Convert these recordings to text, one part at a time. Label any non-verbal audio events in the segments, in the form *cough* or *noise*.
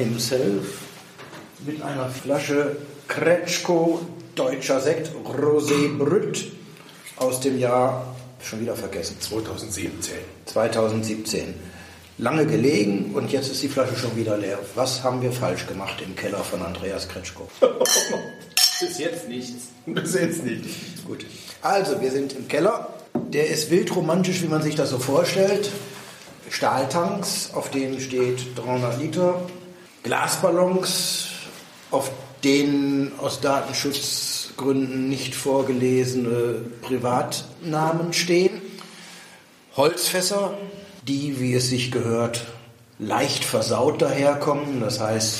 himself mit einer Flasche Kretschko Deutscher Sekt Rosé Brüt aus dem Jahr, schon wieder vergessen, 2017. 2017. Lange gelegen und jetzt ist die Flasche schon wieder leer. Was haben wir falsch gemacht im Keller von Andreas Kretschko? *laughs* Bis jetzt nichts. Bis jetzt nicht. Gut. Also, wir sind im Keller. Der ist wildromantisch, wie man sich das so vorstellt. Stahltanks, auf denen steht 300 Liter. Glasballons, auf denen aus Datenschutzgründen nicht vorgelesene Privatnamen stehen. Holzfässer, die, wie es sich gehört, leicht versaut daherkommen. Das heißt,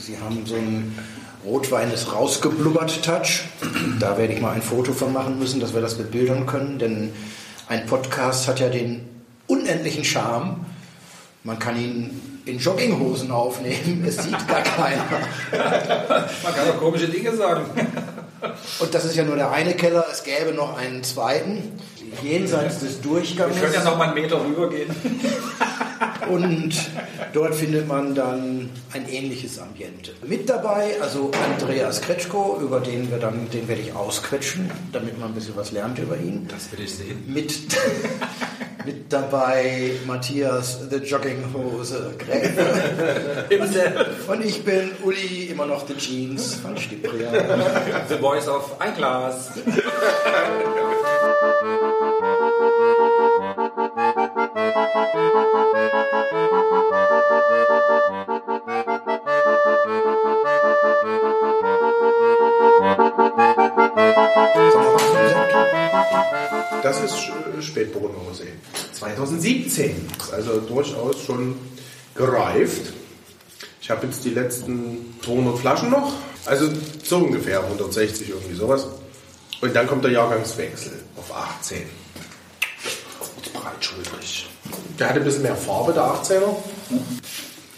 sie haben so einen Rotwein ist rausgeblubbert Touch. Da werde ich mal ein Foto von machen müssen, dass wir das bebildern können, denn ein Podcast hat ja den unendlichen Charme. Man kann ihn in Jogginghosen aufnehmen, es sieht gar keiner. *laughs* Man kann auch komische Dinge sagen. Und das ist ja nur der eine Keller, es gäbe noch einen zweiten, jenseits des Durchgangs. Wir können ja noch mal einen Meter rübergehen. Und dort findet man dann ein ähnliches Ambiente. Mit dabei, also Andreas Kretschko, über den wir dann, den werde ich ausquetschen, damit man ein bisschen was lernt über ihn. Das will ich sehen. Mit, *laughs* mit dabei Matthias, The Jogginghose Gräfe. Und ich bin Uli, immer noch The Jeans von Stiprian. The Voice of ein Glas. Das ist Rosé. 2017. Ist also durchaus schon gereift. Ich habe jetzt die letzten 200 Flaschen noch. Also so ungefähr 160, irgendwie sowas. Und dann kommt der Jahrgangswechsel auf 18. Und breitschultrig. Der hatte ein bisschen mehr Farbe, der 18er.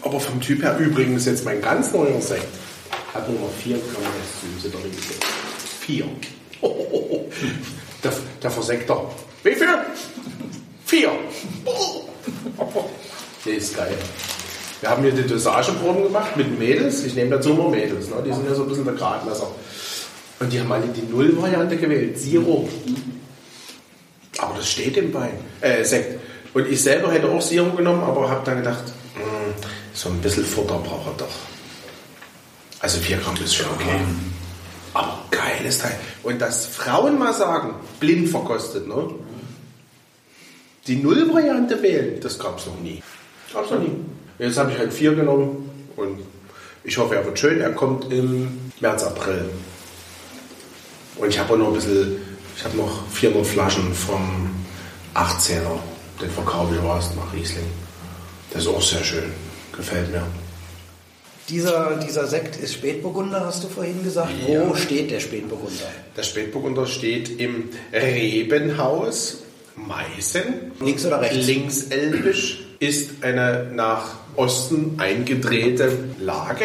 Aber vom Typ her übrigens jetzt mein ganz neuer Sekt. Hat nur noch 4 Gramm Restsüße drin. 4. *laughs* Der, der Versekter. Wie viel? Vier. Der ist geil. Wir haben hier die Dosageproben gemacht mit Mädels. Ich nehme dazu nur Mädels. Ne? Die sind ja so ein bisschen der Gradmesser. Und die haben alle die Null-Variante gewählt. Zero. Aber das steht im Wein. Äh, Sekt. Und ich selber hätte auch Zero genommen, aber habe dann gedacht, mh, so ein bisschen Futter braucht er doch. Also 4 Gramm ist schon okay. Aber geiles Teil. Und dass Frauen mal sagen, blind verkostet, ne? Die Null-Variante wählen, das gab es noch nie. Gab's noch nie. Jetzt habe ich halt vier genommen und ich hoffe, er wird schön. Er kommt im März, April. Und ich habe auch noch ein bisschen, ich habe noch 400 Flaschen vom 18er. Den verkaufe ich auch erst nach Riesling. Das ist auch sehr schön. Gefällt mir. Dieser, dieser Sekt ist Spätburgunder, hast du vorhin gesagt. Ja. Wo steht der Spätburgunder? Der Spätburgunder steht im Rebenhaus Meißen. Links oder rechts? Linkselbisch ist eine nach Osten eingedrehte Lage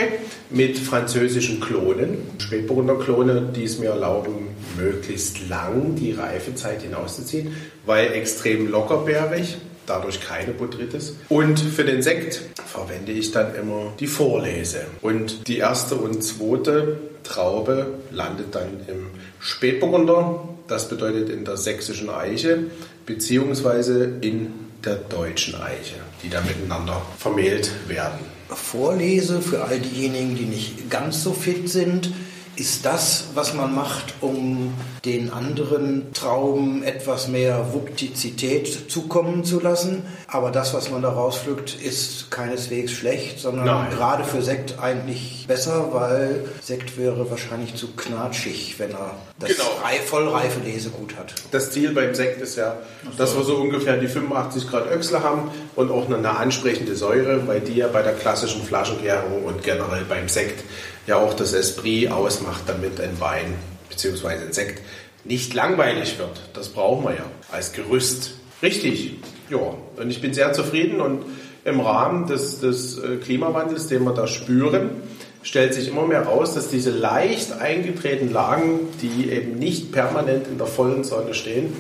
mit französischen Klonen. Spätburgunder Klone, die es mir erlauben, möglichst lang die Reifezeit hinauszuziehen, weil extrem lockerbärig, dadurch keine Botrytis. Und für den Sekt verwende ich dann immer die Vorlese. Und die erste und zweite Traube landet dann im Spätburgunder. Das bedeutet in der sächsischen Eiche, beziehungsweise in der deutschen Eiche, die da miteinander vermählt werden. Vorlese für all diejenigen, die nicht ganz so fit sind. Ist das, was man macht, um den anderen Trauben etwas mehr Vuktizität zukommen zu lassen? Aber das, was man da rauspflückt, ist keineswegs schlecht, sondern Nein. gerade für Sekt eigentlich besser, weil Sekt wäre wahrscheinlich zu knatschig, wenn er das Genau. rei- vollreife Lesegut hat. Das Ziel beim Sekt ist ja, dass wir so ungefähr die 85 Grad Öchsle haben und auch eine ansprechende Säure, weil die ja bei der klassischen Flaschengärung und generell beim Sekt ja auch das Esprit ausmacht, damit ein Wein bzw. ein Sekt nicht langweilig wird. Das brauchen wir ja als Gerüst. Richtig, ja. Und ich bin sehr zufrieden und im Rahmen des, des äh, Klimawandels, den wir da spüren, stellt sich immer mehr raus, dass diese leicht eingetretenen Lagen, die eben nicht permanent in der vollen Sonne stehen,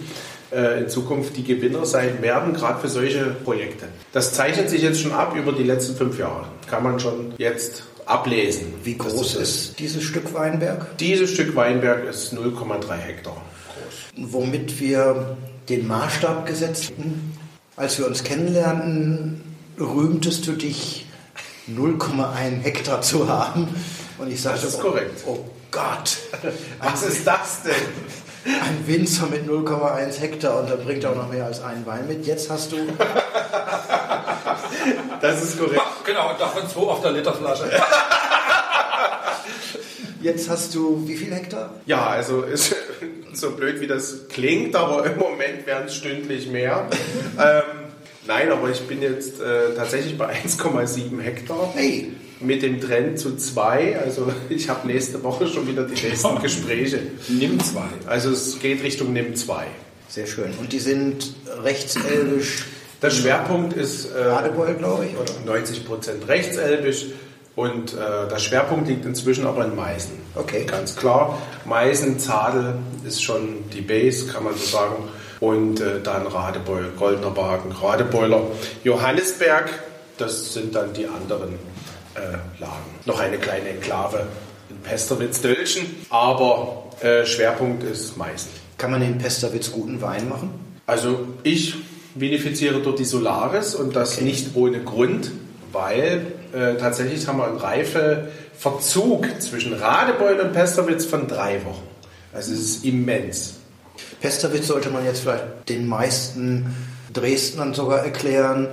äh, in Zukunft die Gewinner sein werden, gerade für solche Projekte. Das zeichnet sich jetzt schon ab über die letzten fünf Jahre. Kann man schon jetzt ablesen. Wie groß ist dieses Stück Weinberg? Dieses Stück Weinberg ist 0,3 Hektar groß. Womit wir den Maßstab gesetzt hatten, als wir uns kennenlernten, rühmtest du dich 0,1 Hektar zu haben. Und ich sagte, Das ist korrekt. Oh, oh Gott, *laughs* Was ist das denn? ein Winzer mit 0,1 Hektar und da bringt er auch noch mehr als einen Wein mit. Jetzt hast du *laughs* *laughs* Das ist korrekt. Genau, und davon zwei auf der Literflasche. *laughs* Jetzt hast du wie viel Hektar? Ja, also ist *laughs* so blöd wie das klingt, aber im Moment werden es stündlich mehr. ähm, nein, aber ich bin jetzt äh, tatsächlich bei 1,7 Hektar. Hey. Mit dem Trend zu zwei. Also ich habe nächste Woche schon wieder die nächsten Gespräche. Nimm zwei. Also es geht Richtung NIM 2. Sehr schön. Und die sind rechtselbisch Der Schwerpunkt ist äh, Radebeul, glaube ich, oder? 90 Prozent rechtselbisch und äh, der Schwerpunkt liegt inzwischen aber in Meißen. Okay. Ganz klar. Meißen, Zadel ist schon die Base, kann man so sagen. Und äh, dann Radebeul, Goldener Wagen, Radebeuler, Johannesberg, das sind dann die anderen äh, Lagen. Noch eine kleine Enklave in Pesterwitz-Dölchen, aber äh, Schwerpunkt ist Meißen. Kann man in Pesterwitz guten Wein machen? Also ich vinifiziere dort die Solaris und das nicht ohne Grund, weil äh, tatsächlich haben wir einen Reifeverzug zwischen Radebeul und Pesterwitz von drei Wochen. Also es ist immens. Pesterwitz sollte man jetzt vielleicht den meisten Dresdnern sogar erklären,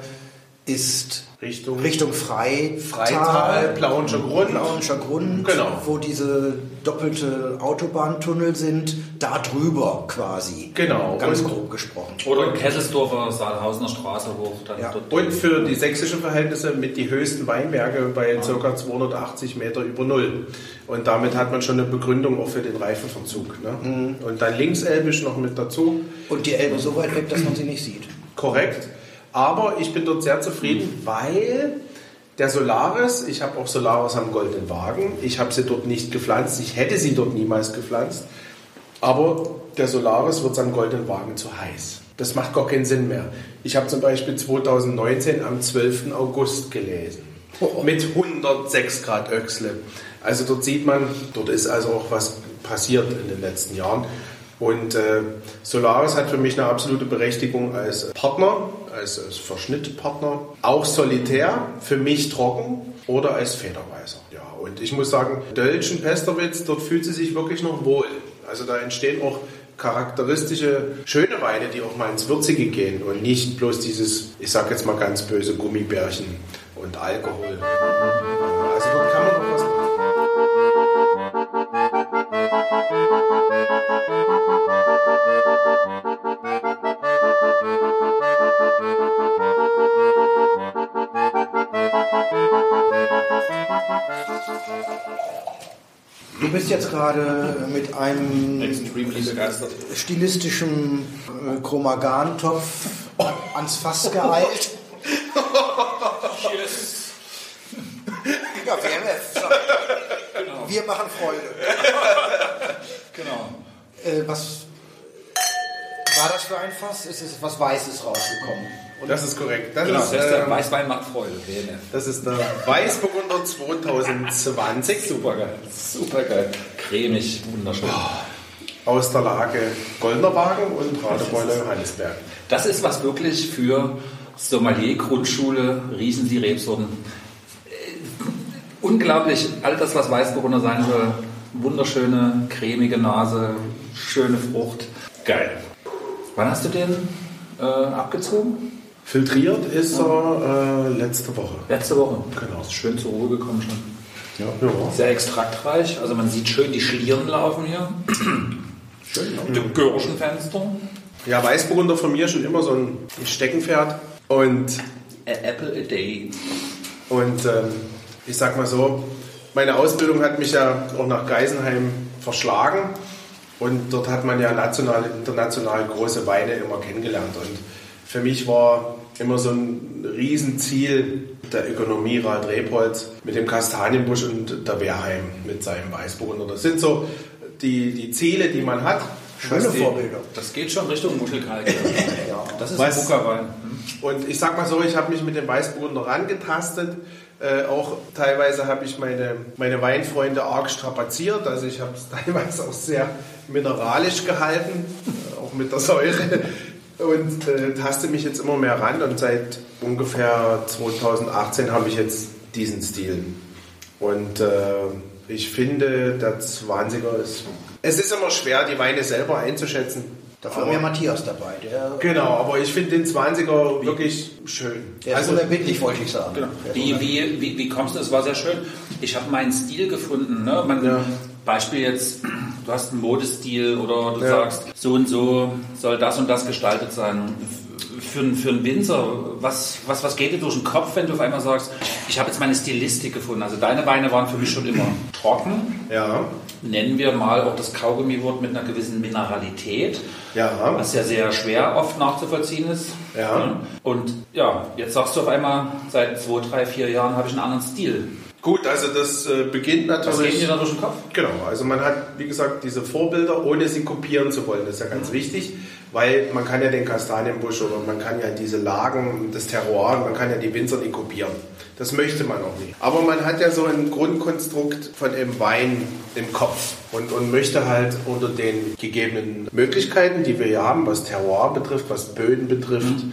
ist Richtung, Richtung Freital, Freital, Plauenscher Grund. Plauenscher Grund, Genau. wo diese doppelte Autobahntunnel sind, da drüber quasi. Genau. Ganz Und- grob gesprochen. Oder in Kesselsdorfer Saalhausener Straße hoch. Dann Ja. dort Und für die sächsischen Verhältnisse mit die höchsten Weinberge bei ca. 280 Meter über Null. Und damit hat man schon eine Begründung auch für den Reifenverzug. Ne? Und dann linkselbisch noch mit dazu. Und die Elbe so weit weg, dass man sie nicht sieht. Korrekt. Aber ich bin dort sehr zufrieden, weil der Solaris, ich habe auch Solaris am Goldenen Wagen, ich habe sie dort nicht gepflanzt, ich hätte sie dort niemals gepflanzt, aber der Solaris wird am Goldenen Wagen zu heiß. Das macht gar keinen Sinn mehr. Ich habe zum Beispiel 2019 am 12. August gelesen. Oh. Mit 106 Grad Öchsle. Also dort sieht man, dort ist also auch was passiert in den letzten Jahren. Und äh, Solaris hat für mich eine absolute Berechtigung als Partner, als, als Verschnittpartner, auch solitär, für mich trocken oder als Federweiser. Ja, und ich muss sagen, Dölchen, Pesterwitz, dort fühlt sie sich wirklich noch wohl. Also da entstehen auch charakteristische, schöne Weine, die auch mal ins Würzige gehen und nicht bloß dieses, ich sag jetzt mal ganz böse, Gummibärchen und Alkohol. Also dort kann man noch bist jetzt gerade mit einem stilistischen äh, Chromagantopf *laughs* ans Fass geeilt. Ja, WMF. Genau. Wir machen Freude. genau. Äh, was war das für ein Fass? Es ist was Weißes rausgekommen. Das ist korrekt. Das Genau, ist, das ist der ähm, Weißwein macht Freude. Das ist der Weißburgunder 2020 Super geil. Super geil. Cremig, wunderschön. aus der Lage Goldener Wagen und Radebeuler Johannesberg. Das ist was wirklich für Sommelier, Grundschule, riechen Sie Rebsorten. Äh, Unglaublich, all das, was Weißburgunder sein soll. Wunderschöne, cremige Nase, schöne Frucht. Geil. Wann hast du den äh, abgezogen? Filtriert ist er äh, letzte Woche. Letzte Woche. Genau. Ist schön zur Ruhe gekommen schon. Ja, ja. Sehr extraktreich. Also man sieht schön die Schlieren laufen hier. schön. Die Gürschenfenster. ja, Weißburgunder von mir schon immer so ein Steckenpferd. Und, A apple a day. und ähm, ich sag mal so, meine Ausbildung hat mich ja auch nach Geisenheim verschlagen. Und dort hat man ja national, international große Weine immer kennengelernt. Und für mich war immer so ein Riesenziel der Ökonomierat Rebholz mit dem Kastanienbusch und der Wehrheim mit seinem Weißburgunder. Das sind so die, die Ziele, die man hat. Schöne die, Vorbilder. Das geht schon Richtung Muschelkalk. *laughs* Ja. Das ist Was- ein Buckerwein. Und ich sag mal so, ich habe mich mit dem Weißburgunder rangetastet. Äh, auch teilweise habe ich meine, meine Weinfreunde arg strapaziert. Also ich habe es *laughs* teilweise auch sehr mineralisch gehalten, äh, auch mit der Säure. Und äh, taste mich jetzt immer mehr ran. Und seit ungefähr 2018 habe ich jetzt diesen Stil. Und äh, ich finde, der 20er ist... Es ist immer schwer, die Weine selber einzuschätzen. Dafür haben wir Matthias dabei. Der, Genau, aber ich finde den 20er wirklich schön. der ist unerbittlich, wollte ich sagen. Genau. Wie, wie, wie, wie kommst du? Es war sehr schön. Ich habe meinen Stil gefunden. Ne? Man, Ja. Beispiel jetzt, du hast einen Modestil oder du Ja. sagst, so und so soll das und das gestaltet sein. Für, einen- für einen Winzer, was, was, was geht dir durch den Kopf, wenn du auf einmal sagst, ich habe jetzt meine Stilistik gefunden? Also deine Weine waren für mich schon immer trocken. Ja, Nennen wir mal auch das Kaugummiwort mit einer gewissen Mineralität. ja. Was ja sehr schwer oft nachzuvollziehen ist. Ja. Und ja, jetzt sagst du auf einmal, seit zwei, drei, vier Jahren habe ich einen anderen Stil. Gut, also das äh, beginnt Was geht natürlich. dir da durch den Kopf? Genau, also man hat, wie gesagt, diese Vorbilder, ohne sie kopieren zu wollen. Das ist ja ganz wichtig, weil man kann ja den Kastanienbusch oder man kann ja diese Lagen, das Terroir, man kann ja die Winzer nicht kopieren. Das möchte man auch nicht. Aber man hat ja so ein Grundkonstrukt von einem Wein im Kopf und, und möchte halt unter den gegebenen Möglichkeiten, die wir hier haben, was Terroir betrifft, was Böden betrifft,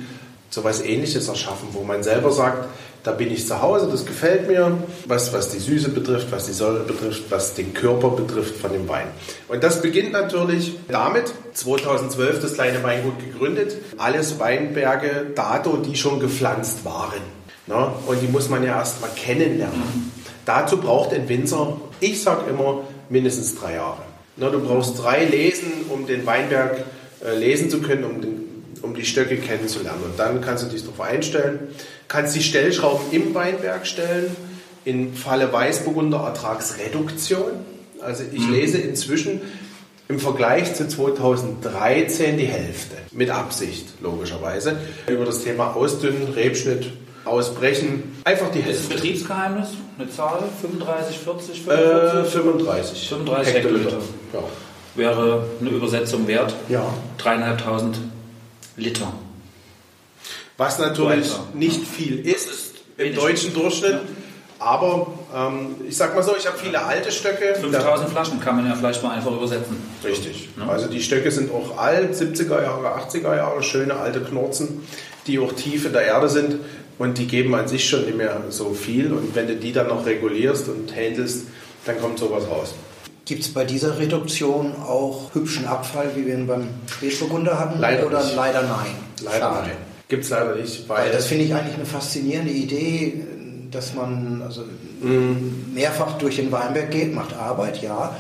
so was ähnliches erschaffen, wo man selber sagt, da bin ich zu Hause, das gefällt mir, was, was die Süße betrifft, was die Säure betrifft, was den Körper betrifft von dem Wein. Und das beginnt natürlich damit, 2012 das kleine Weingut gegründet, alles Weinberge dato, die schon gepflanzt waren. Ne? Und die muss man ja erst mal kennenlernen. Dazu braucht ein Winzer, ich sage immer, mindestens drei Jahre. Ne? Du brauchst drei Lesen, um den Weinberg äh, lesen zu können, um den um die Stöcke kennenzulernen. Und dann kannst du dich darauf einstellen, kannst die Stellschrauben im Weinberg stellen, im Falle Weißburgunder Ertragsreduktion. Also ich lese inzwischen im Vergleich zu 2013 die Hälfte, mit Absicht logischerweise, über das Thema Ausdünnen, Rebschnitt, Ausbrechen, einfach die Ist das Hälfte. Betriebsgeheimnis? Eine Zahl? 35, 40, Äh, 45? 35. 35 Hektoliter. Ja. Wäre eine Übersetzung wert. ja. Dreieinhalbtausend Liter. Was natürlich Weiter. nicht viel ist im Wenig. deutschen Durchschnitt. Aber ähm, ich sag mal so, ich habe viele alte Stöcke. 5000 Flaschen kann man ja vielleicht mal einfach übersetzen. Richtig. Also die Stöcke sind auch alt, 70er Jahre, 80er Jahre, schöne alte Knorzen, die auch tief in der Erde sind. Und die geben an sich schon nicht mehr so viel. Und wenn du die dann noch regulierst und handelst, dann kommt sowas raus. Gibt es bei dieser Reduktion auch hübschen Abfall, wie wir ihn beim Spätburgunder hatten? Leider Oder nicht. leider nein? Leider Schade. nein. Gibt es leider nicht, weil, Weil das finde ich eigentlich eine faszinierende Idee, dass man also Mhm. mehrfach durch den Weinberg geht, macht Arbeit, ja.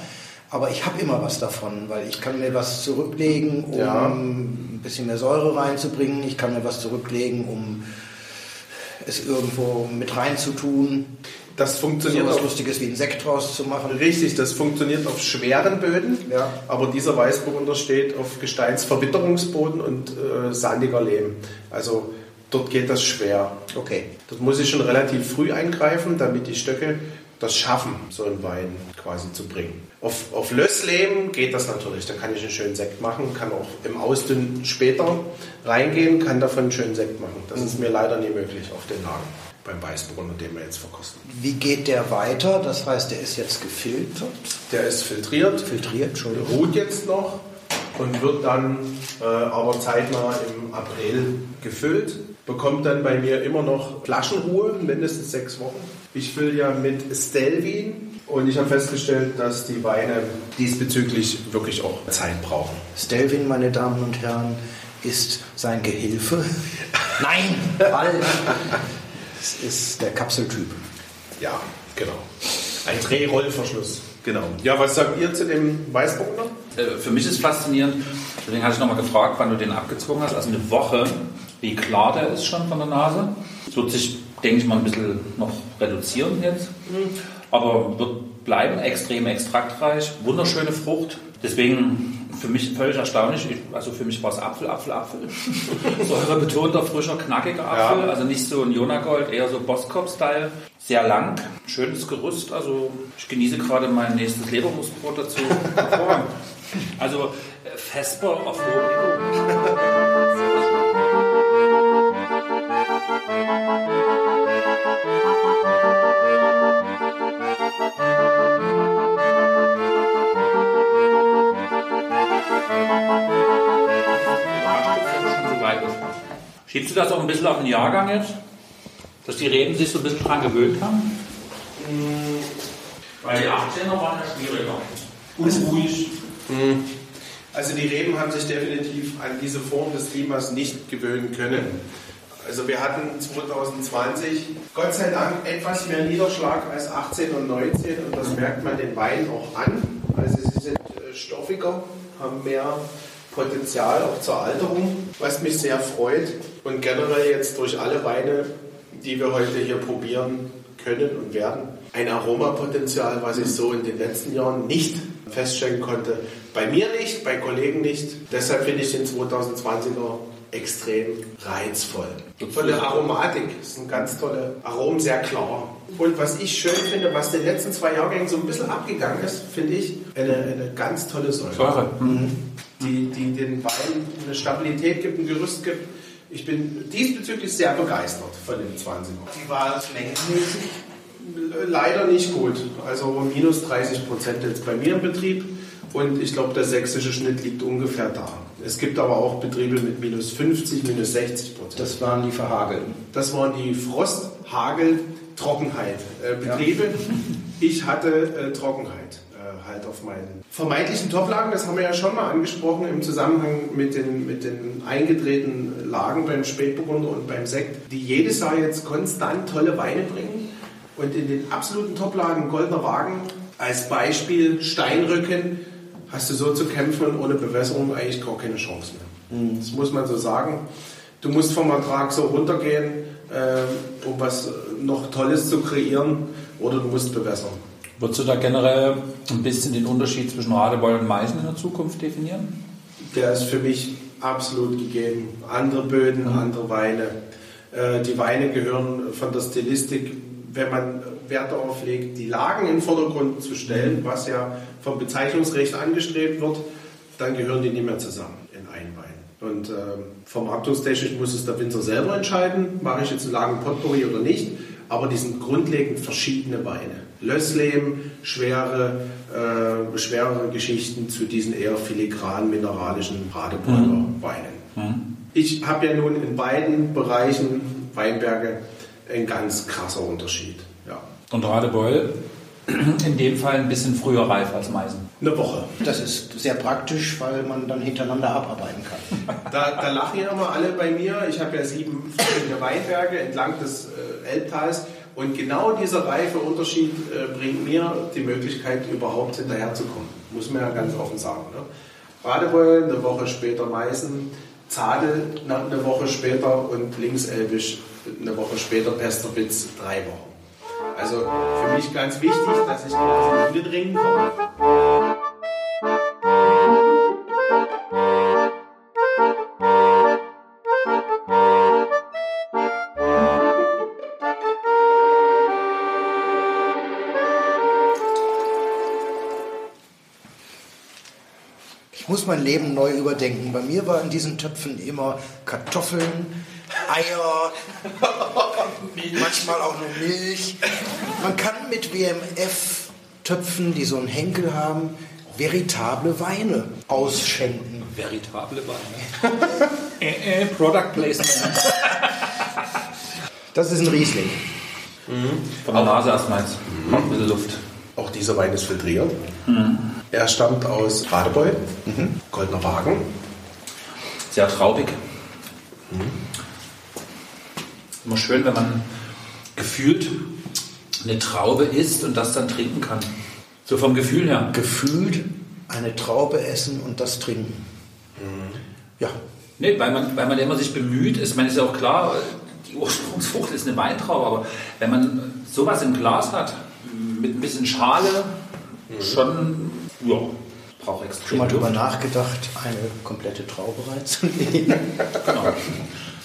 Aber ich habe immer was davon, weil ich kann mir was zurücklegen, um Ja. ein bisschen mehr Säure reinzubringen. Ich kann mir was zurücklegen, um es irgendwo mit reinzutun. Das So funktioniert was auch Lustiges wie ein Sekt draus zu machen. Richtig, das funktioniert auf schweren Böden, Ja. aber dieser Weißburgunder steht auf Gesteinsverwitterungsboden und äh, sandiger Lehm. Also dort geht das schwer. Okay. Das muss ich schon relativ früh eingreifen, damit die Stöcke das schaffen, so einen Wein quasi zu bringen. Auf, auf Lösslehm geht das natürlich, da kann ich einen schönen Sekt machen, kann auch im Ausdünnen später reingehen, kann davon einen schönen Sekt machen. Das ist mir leider nie möglich auf den Lagen beim Weißburgunder, den wir jetzt verkosten. Wie geht der weiter? Das heißt, der ist jetzt gefiltert, Der ist filtriert, filtriert, Entschuldigung. ruht jetzt noch und wird dann äh, aber zeitnah im April gefüllt. Bekommt dann bei mir immer noch Flaschenruhe, mindestens sechs Wochen. Ich fülle ja mit Stelvin und ich habe festgestellt, dass die Weine diesbezüglich wirklich auch Zeit brauchen. Stelvin, meine Damen und Herren, ist sein Gehilfe. *laughs* Nein, falsch. Es ist der Kapseltyp. Ja, genau. Ein Drehrollverschluss. Genau. Ja, was sagt ihr zu dem Weißburgunder? Äh, Für mich ist faszinierend, deswegen hatte ich nochmal gefragt, wann du den abgezogen hast. Also eine Woche, wie klar der ist schon von der Nase. Es wird sich, denke ich mal, ein bisschen noch reduzieren jetzt. Aber wird bleiben extrem extraktreich, wunderschöne Frucht. Deswegen Für mich völlig erstaunlich. Ich, also für mich war es Apfel, Apfel, Apfel. *laughs* Säurebetonter, frischer, knackiger Apfel. Ja. Also nicht so ein Jonagold, eher so Boskop-Style. Sehr lang, schönes Gerüst. Also ich genieße gerade mein nächstes Leberwurstbrot dazu. *laughs* Also äh, Vesper auf hohem Niveau. Schiebst du das auch ein bisschen auf den Jahrgang jetzt? Dass die Reben sich so ein bisschen dran gewöhnt haben? Weil die 18er waren ja schwieriger. Unruhig. Also die Reben haben sich definitiv an diese Form des Klimas nicht gewöhnen können. Also wir hatten 2020 Gott sei Dank etwas mehr Niederschlag als 18 und 19 und das merkt man den Weinen auch an. Also sie sind äh, stoffiger, haben mehr Potenzial auch zur Alterung, was mich sehr freut. Und generell jetzt durch alle Weine, die wir heute hier probieren können und werden, ein Aromapotenzial, was ich so in den letzten Jahren nicht feststellen konnte. Bei mir nicht, bei Kollegen nicht. Deshalb finde ich den 2020er extrem reizvoll. Von der Aromatik ist ein ganz tolle Aromen, sehr klar. Und was ich schön finde, was den letzten zwei Jahrgängen so ein bisschen abgegangen ist, finde ich, eine, eine ganz tolle Säure. Säure. Die, die den Wein eine Stabilität gibt, ein Gerüst gibt. Ich bin diesbezüglich sehr begeistert von dem 20er. Die war mengenmäßig leider nicht gut. Also minus 30 Prozent jetzt bei mir im Betrieb. Und ich glaube, der sächsische Schnitt liegt ungefähr da. Es gibt aber auch Betriebe mit minus 50, minus 60 Prozent. Das waren die Verhagelten. Das waren die Frost, Hagel, Trockenheit äh, Betriebe. Ich hatte äh, Trockenheit halt auf meinen vermeintlichen Toplagen. Das haben wir ja schon mal angesprochen im Zusammenhang mit den, mit den eingetretenen Lagen beim Spätburgunder und beim Sekt, die jedes Jahr jetzt konstant tolle Weine bringen. Und in den absoluten Toplagen Goldener Wagen als Beispiel Steinrücken hast du so zu kämpfen und ohne Bewässerung eigentlich gar keine Chance mehr. Das muss man so sagen. Du musst vom Ertrag so runtergehen, äh, um was noch Tolles zu kreieren, oder du musst bewässern. Würdest du da generell ein bisschen den Unterschied zwischen Radebeul und Meißen in der Zukunft definieren? Der ist für mich absolut gegeben. Andere Böden, andere Weine. Äh, die Weine gehören von der Stilistik, wenn man Wert darauf legt, die Lagen in den Vordergrund zu stellen, was ja vom Bezeichnungsrecht angestrebt wird, dann gehören die nicht mehr zusammen in einen Wein. Und äh, vermarktungstechnisch muss es der Winzer selber entscheiden, mache ich jetzt einen Lagen Potpourri oder nicht. Aber die sind grundlegend verschiedene Weine. Lössleben, schwere, äh, schwerere Geschichten zu diesen eher filigran mineralischen Radebeuler Weinen. Ich habe ja nun in beiden Bereichen Weinberge ein ganz krasser Unterschied. Ja. Und Radebeul *clears throat* in dem Fall ein bisschen früher reif als Meißen. Eine Woche. Das ist sehr praktisch, weil man dann hintereinander abarbeiten kann. *laughs* Da, da lachen ja immer alle bei mir. Ich habe ja sieben verschiedene Weinberge entlang des äh, Elbtals. Und genau dieser reife Unterschied äh, bringt mir die Möglichkeit, überhaupt hinterherzukommen. Muss man ja ganz offen sagen. Ne? Radebeul, eine Woche später Meißen, Zadel eine Woche später und Linkselbisch eine Woche später Pesterwitz drei Wochen. Also für mich ganz wichtig, dass ich quasi in den Ring komme. Mein Leben neu überdenken. Bei mir war in diesen Töpfen immer Kartoffeln, Eier, *laughs* manchmal auch nur Milch. Man kann mit WMF-Töpfen, die so einen Henkel haben, veritable Weine ausschenken. Veritable Weine. *laughs* äh, äh, Product Placement. Das ist ein Riesling. Von der Nase erstmal jetzt. Kommt ein bisschen Luft. Auch dieser Wein ist filtriert. Er stammt aus Radebeul, Goldener Wagen. Sehr traubig. Immer schön, wenn man gefühlt eine Traube isst und das dann trinken kann. So vom Gefühl her. Gefühlt eine Traube essen und das trinken. Ja, Nee, weil man, weil man immer sich bemüht, ist, man ist ja auch klar, die Ursprungsfrucht ist eine Weintraube, aber wenn man sowas im Glas hat, mit ein bisschen Schale, schon, ja, Braucht extrem Schon mal drüber Luft. nachgedacht, eine komplette Traube reinzulegen? Genau.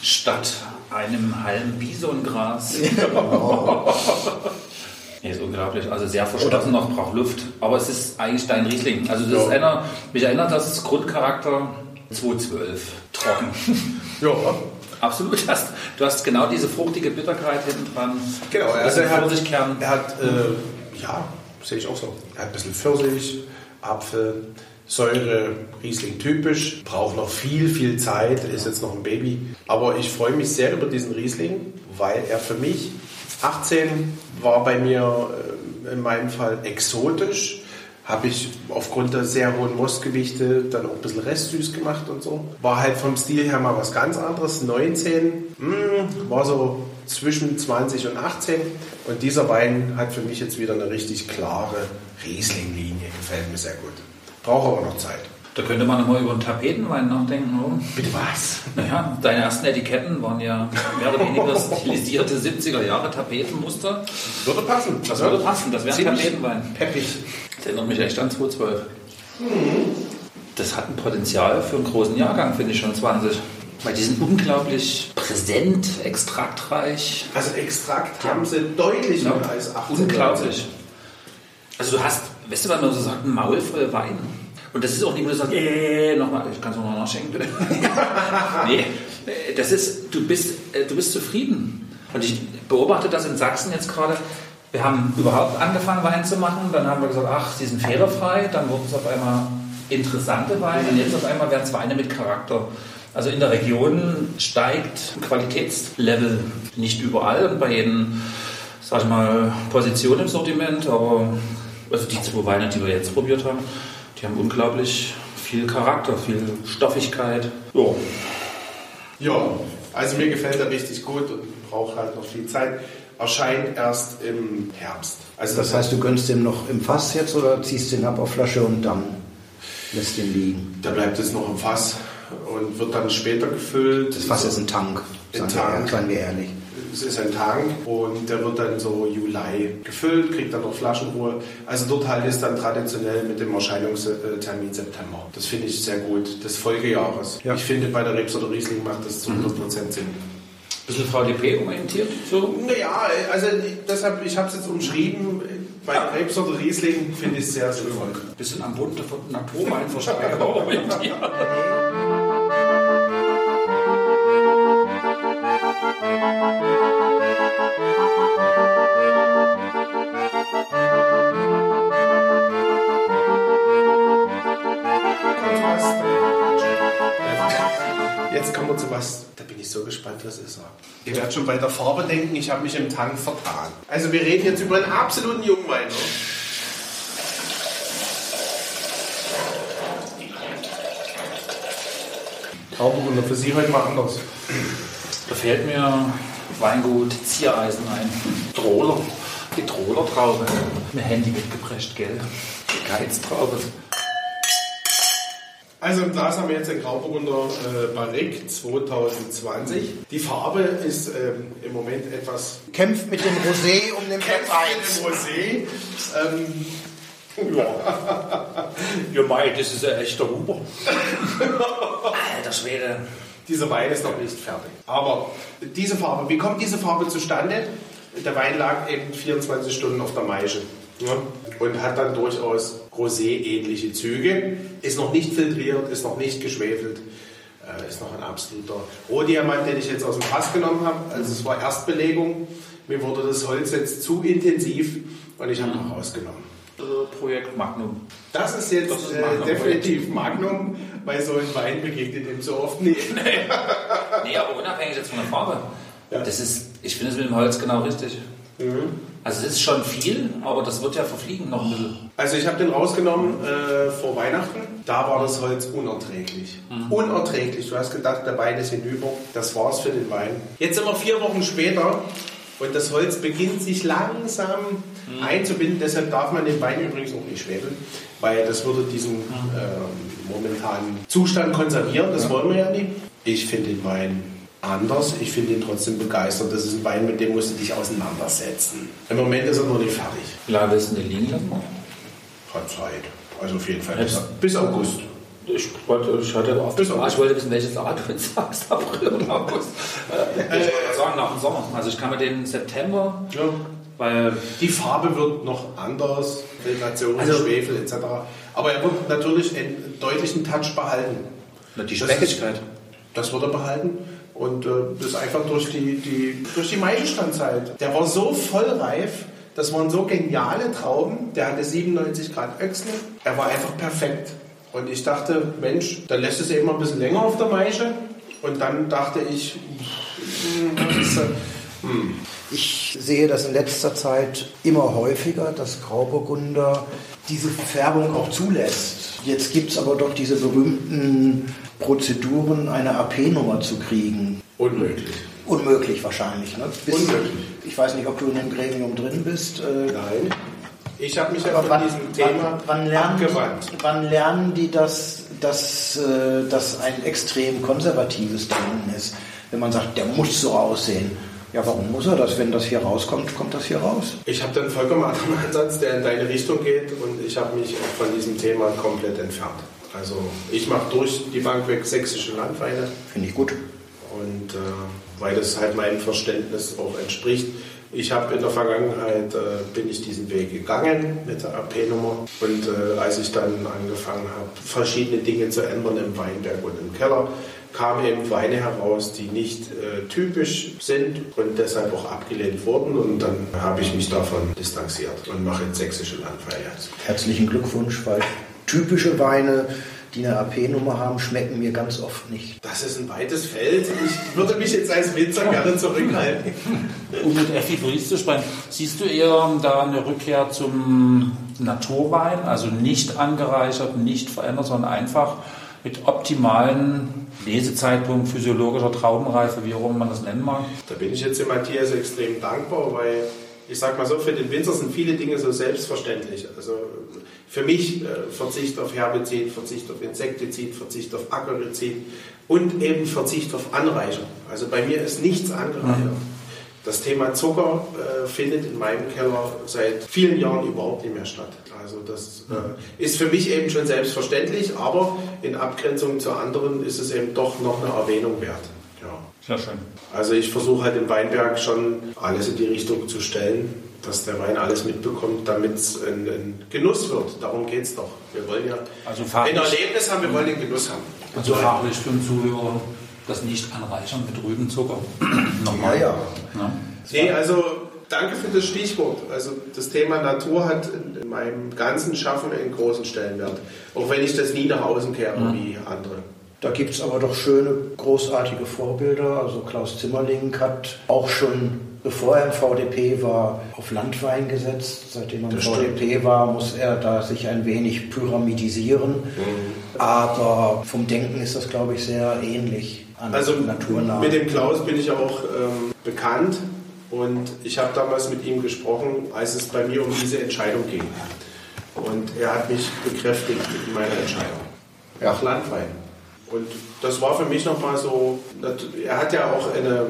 Statt einem Halm Bisongras. *laughs* Nee, ist unglaublich. Also sehr verschlossen noch, braucht Luft. Aber es ist eigentlich dein Riesling. Also das ist Ja. einer, mich erinnert das ist Grundcharakter 212. Trocken. Ja. *laughs* Absolut. Du hast, du hast genau diese fruchtige Bitterkeit hinten dran. Genau, also er hat, Pfirsichkern. er hat äh, ja, sehe ich auch so. Er hat ein bisschen Pfirsich, Apfel, Säure, Riesling typisch, braucht noch viel, viel Zeit, ist jetzt noch ein Baby. Aber ich freue mich sehr über diesen Riesling, weil er für mich 18 war bei mir äh, in meinem Fall exotisch. Habe ich aufgrund der sehr hohen Mostgewichte dann auch ein bisschen restsüß gemacht und so. War halt vom Stil her mal was ganz anderes. 19 mm, war so zwischen 20 und 18. Und dieser Wein hat für mich jetzt wieder eine richtig klare Riesling-Linie. Gefällt mir sehr gut. Brauche aber noch Zeit. Da könnte man nochmal über einen Tapetenwein nachdenken. Oder? Bitte was? Naja, deine ersten Etiketten waren ja mehr oder weniger *laughs* stilisierte 70er Jahre Tapetenmuster. Würde passen. Das würde passen, das wäre ein Tapetenwein. Peppig. Das erinnert mich echt an 212. Das hat ein Potenzial für einen großen Jahrgang, finde ich schon 20. Weil die sind unglaublich präsent, extraktreich. Also Extrakt haben sie deutlich Ja, mehr als 18. Unglaublich. Also du hast, weißt du, wenn man so sagt, ein Maul voll Wein. Und das ist auch nicht nur so, äh, nochmal, ich kann es nochmal nachschenken, bitte. *laughs* nee, äh, das ist, du bist, äh, du bist zufrieden. Und ich beobachte das in Sachsen jetzt gerade. Wir haben überhaupt angefangen, Wein zu machen. Dann haben wir gesagt, ach, sie sind fehlerfrei. Dann wurden es auf einmal interessante Weine. Und jetzt auf einmal werden es Weine mit Charakter. Also in der Region steigt Qualitätslevel nicht überall und bei jedem, sag ich mal, Position im Sortiment, aber also die zwei Weine, die wir jetzt probiert haben, die haben unglaublich viel Charakter, viel Stoffigkeit. Ja. Ja, also mir gefällt er richtig gut und braucht halt noch viel Zeit. Erscheint erst im Herbst. Also Das heißt, du gönnst den noch im Fass jetzt oder ziehst den ab auf Flasche und dann lässt den liegen? der bleibt jetzt noch im Fass und wird dann später gefüllt. Das Fass ist ein Tank, Ein Tank. seien wir ehrlich. Es ist ein Tank und der wird dann so Juli gefüllt, kriegt dann noch Flaschenruhe. Also dort halt ist dann traditionell mit dem Erscheinungstermin September. Das finde ich sehr gut, des Folgejahres. Ja. Ich finde, bei der Rebs oder Riesling macht das zu 100% Sinn. Bisschen VDP umorientiert, so. Naja, also deshalb, ich habe es jetzt umschrieben, bei der Rebs oder Riesling finde ich es sehr sinnvoll. Bisschen am bunten Naturweinversteiger *laughs* orientiert. *laughs* Ihr werdet schon bei der Farbe denken, ich habe mich im Tank vertan. Also wir reden jetzt über einen absoluten Jungwein. Ne? Traubengründer für Sie heute mal anders. Da fällt mir Weingut Ziereisen ein. Troller. Die Troller-Traube. Eine Handy mitgeprescht, gell? Die Geiztraube. Also im Glas haben wir jetzt den Grauburgunder äh, Barrique 2020. Die Farbe ist ähm, im Moment etwas Kämpft mit dem Rosé um den Platz 1. im Rosé. Ähm, ja. Ja, mei, das ist ein echter Huber. Alter Schwede. Dieser Wein ist noch nicht fertig. Aber diese Farbe, wie kommt diese Farbe zustande? Der Wein lag eben 24 Stunden auf der Maische ja, und hat dann durchaus Rosé-ähnliche Züge. Ist noch nicht filtriert, ist noch nicht geschwefelt. Äh, ist noch ein absoluter Rohdiamant, den ich jetzt aus dem Fass genommen habe. Also es war Erstbelegung. Mir wurde das Holz jetzt zu intensiv und ich habe noch rausgenommen. Äh, Projekt Magnum. Das ist jetzt Das ist äh, Magnum. definitiv Magnum, weil so ein Wein begegnet dem so oft nicht. *laughs* Nee, aber unabhängig jetzt von der Farbe. Ja. Das ist, ich finde es mit dem Holz genau richtig. Also es ist schon viel, aber das wird ja verfliegen noch ein bisschen. Also ich habe den rausgenommen äh, vor Weihnachten. Da war das Holz unerträglich. Unerträglich. Du hast gedacht, der Wein ist hinüber. Das war's für den Wein. Jetzt sind wir vier Wochen später und das Holz beginnt sich langsam einzubinden. Deshalb darf man den Wein übrigens auch nicht schwefel, weil das würde diesen ähm, momentanen Zustand konservieren. Das wollen wir ja nicht. Ich finde den Wein anders. Ich finde ihn trotzdem begeistert. Das ist ein Wein, mit dem musst du dich auseinandersetzen. Im Moment ist er noch nicht fertig. Du den liegen lassen? Hat Zeit. Also auf jeden Fall bis, bis August. Ich wollte, ich hatte auf Bis ich August. wollte wissen, welches Jahr du jetzt sagst, *laughs* April oder August. Äh, ich wollte sagen, nach dem Sommer. Also ich kann mir den September, Ja. weil Die Farbe wird noch anders, Filtration, Also- Schwefel etc. Aber er wird natürlich einen deutlichen Touch behalten. die Das Speckigkeit. Das wird er behalten. Und äh, das einfach durch die, die, durch die Maischestandzeit. Der war so vollreif, das waren so geniale Trauben. Der hatte 97 Grad Öchsle. Er war einfach perfekt. Und ich dachte, Mensch, dann lässt es eben mal ein bisschen länger auf der Maische. Und dann dachte ich, hm, das ist, äh, Ich sehe das in letzter Zeit immer häufiger, dass Grauburgunder diese Färbung auch zulässt. Jetzt gibt es aber doch diese berühmten Prozeduren, eine AP-Nummer zu kriegen. unmöglich. Unmöglich wahrscheinlich. Ne? Bist- Unmöglich. Ich weiß nicht, ob du in dem Gremium drin bist. Äh, Nein. Ich habe mich aber von wann, diesem Thema wann, wann, lernen, abgewandt. wann lernen die, dass, dass äh, das ein extrem konservatives Denken ist? Wenn man sagt, der muss so aussehen. Ja, warum muss er das? Wenn das hier rauskommt, kommt das hier raus. Ich habe dann vollkommen anderen Ansatz, der in deine Richtung geht und ich habe mich auch von diesem Thema komplett entfernt. Also ich mache durch die Bank weg sächsische Landweine Finde ich gut. und äh, weil das halt meinem Verständnis auch entspricht. Ich habe in der Vergangenheit äh, bin ich diesen Weg gegangen mit der AP-Nummer und äh, als ich dann angefangen habe, verschiedene Dinge zu ändern im Weinberg und im Keller, kamen eben Weine heraus, die nicht äh, typisch sind und deshalb auch abgelehnt wurden und dann habe ich mich davon distanziert und mache jetzt sächsische Landweine. Herzlichen Glückwunsch, weil typische Weine, die eine AP-Nummer haben, schmecken mir ganz oft nicht. Das ist ein weites Feld. Ich würde mich jetzt als Winzer gerne zurückhalten. Um mit Effi sprechen, siehst du eher da eine Rückkehr zum Naturwein, also nicht angereichert, nicht verändert, sondern einfach mit optimalen Lesezeitpunkt, physiologischer Traubenreife, wie auch immer man das nennen mag? Da bin ich jetzt dem Matthias extrem dankbar, weil ich sag mal so, für den Winzer sind viele Dinge so selbstverständlich. Also für mich äh, Verzicht auf Herbizid, Verzicht auf Insektizid, Verzicht auf Agaricid und eben Verzicht auf Anreicherung. Also bei mir ist nichts angereichert. Das Thema Zucker äh, findet in meinem Keller seit vielen Jahren überhaupt nicht mehr statt. Also das äh, ist für mich eben schon selbstverständlich, aber in Abgrenzung zu anderen ist es eben doch noch eine Erwähnung wert. Ja. Sehr schön. Also ich versuche halt im Weinberg schon alles in die Richtung zu stellen, dass der Wein alles mitbekommt, damit es ein, ein Genuss wird. Darum geht es doch. Wir wollen ja Also ein Erlebnis haben, wir wollen den Genuss haben. also fachlich für den Zuhörer das nicht anreichern mit Rübenzucker. *clears throat* Nochmal. Ja, Ja. Nee, also danke für das Stichwort. Also das Thema Natur hat in, in meinem ganzen Schaffen einen großen Stellenwert. Auch wenn ich das nie nach außen kehre wie andere. Da gibt es aber doch schöne, großartige Vorbilder. Also Klaus Zimmerling hat auch schon, bevor er im VDP war, auf Landwein gesetzt. Seitdem er im. VDP war, muss er da sich ein wenig pyramidisieren. Aber vom Denken ist das, glaube ich, sehr ähnlich Also naturnah. mit dem Klaus bin ich auch ähm, bekannt und ich habe damals mit ihm gesprochen, als es bei mir um diese Entscheidung ging. Und er hat mich bekräftigt in meiner Entscheidung. Nach Landwein. Und das war für mich nochmal so, er hat ja auch eine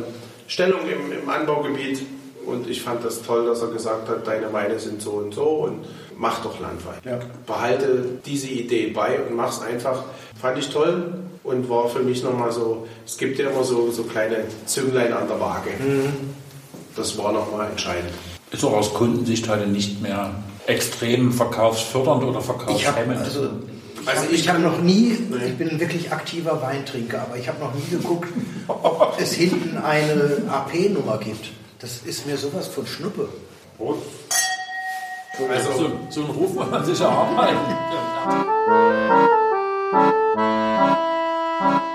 Stellung im, im Anbaugebiet und ich fand das toll, dass er gesagt hat, deine Weine sind so und so und mach doch Landwein. Ja. Behalte diese Idee bei und mach's einfach. Fand ich toll und war für mich nochmal so, es gibt ja immer so, so kleine Zünglein an der Waage. Das war nochmal entscheidend. Ist auch aus Kundensicht heute nicht mehr extrem verkaufsfördernd oder ich habe verkaufshemmend. also, ich Also hab, ich ich hab kann- noch nie, Nee. ich bin ein wirklich aktiver Weintrinker, aber ich habe noch nie geguckt, ob es hinten eine AP-Nummer gibt. Das ist mir sowas von Schnuppe. Prost. Also, so, so einen Ruf muss man sich erarbeiten. *laughs*